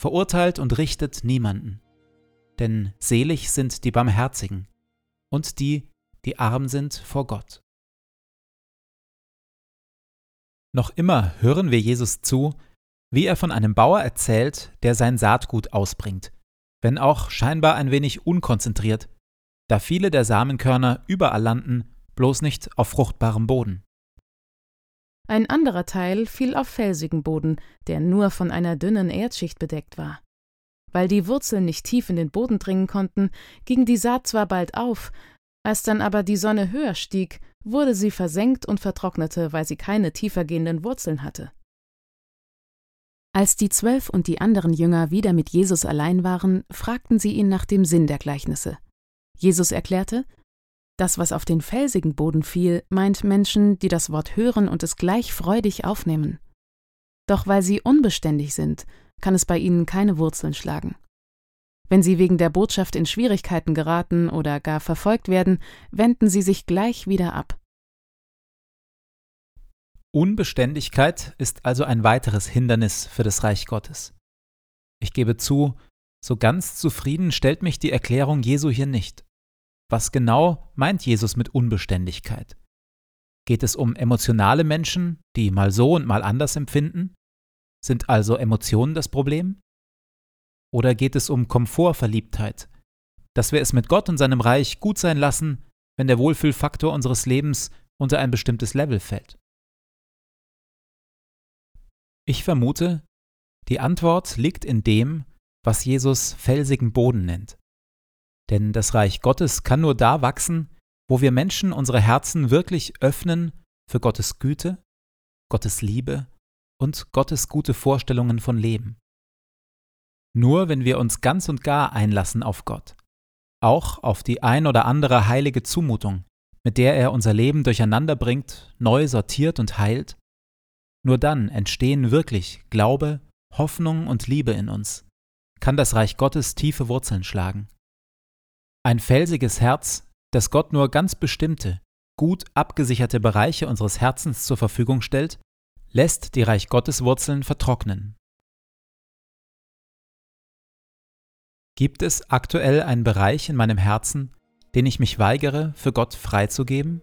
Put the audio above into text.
verurteilt und richtet niemanden. Denn selig sind die Barmherzigen und die, die arm sind vor Gott. Noch immer hören wir Jesus zu, wie er von einem Bauer erzählt, der sein Saatgut ausbringt, wenn auch scheinbar ein wenig unkonzentriert, da viele der Samenkörner überall landen, bloß nicht auf fruchtbarem Boden. Ein anderer Teil fiel auf felsigen Boden, der nur von einer dünnen Erdschicht bedeckt war. Weil die Wurzeln nicht tief in den Boden dringen konnten, ging die Saat zwar bald auf, als dann aber die Sonne höher stieg, wurde sie versenkt und vertrocknete, weil sie keine tiefer gehenden Wurzeln hatte. Als die Zwölf und die anderen Jünger wieder mit Jesus allein waren, fragten sie ihn nach dem Sinn der Gleichnisse. Jesus erklärte, das, was auf den felsigen Boden fiel, meint Menschen, die das Wort hören und es gleich freudig aufnehmen. Doch weil sie unbeständig sind, kann es bei ihnen keine Wurzeln schlagen. Wenn sie wegen der Botschaft in Schwierigkeiten geraten oder gar verfolgt werden, wenden sie sich gleich wieder ab. Unbeständigkeit ist also ein weiteres Hindernis für das Reich Gottes. Ich gebe zu, so ganz zufrieden stellt mich die Erklärung Jesu hier nicht. Was genau meint Jesus mit Unbeständigkeit? Geht es um emotionale Menschen, die mal so und mal anders empfinden? Sind also Emotionen das Problem? Oder geht es um Komfortverliebtheit, dass wir es mit Gott und seinem Reich gut sein lassen, wenn der Wohlfühlfaktor unseres Lebens unter ein bestimmtes Level fällt? Ich vermute, die Antwort liegt in dem, was Jesus felsigen Boden nennt. Denn das Reich Gottes kann nur da wachsen, wo wir Menschen unsere Herzen wirklich öffnen für Gottes Güte, Gottes Liebe und Gottes gute Vorstellungen von Leben. Nur wenn wir uns ganz und gar einlassen auf Gott, auch auf die ein oder andere heilige Zumutung, mit der er unser Leben durcheinander bringt, neu sortiert und heilt, nur dann entstehen wirklich Glaube, Hoffnung und Liebe in uns, kann das Reich Gottes tiefe Wurzeln schlagen. Ein felsiges Herz, das Gott nur ganz bestimmte, gut abgesicherte Bereiche unseres Herzens zur Verfügung stellt, lässt die Reich Gottes Wurzeln vertrocknen. Gibt es aktuell einen Bereich in meinem Herzen, den ich mich weigere, für Gott freizugeben?